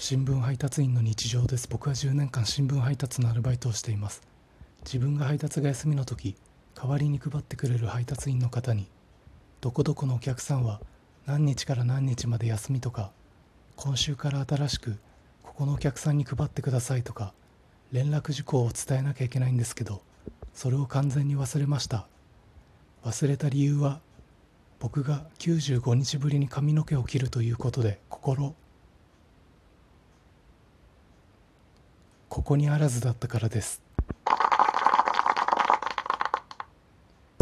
新聞配達員の日常です。僕は10年間新聞配達のアルバイトをしています。自分が配達が休みの時代わりに配ってくれる配達員の方にどこどこのお客さんは何日から何日まで休みとか今週から新しくここのお客さんに配ってくださいとか連絡事項を伝えなきゃいけないんですけどそれを完全に忘れました。忘れた理由は僕が95日ぶりに髪の毛を切るということで心ここにあらずだったからです。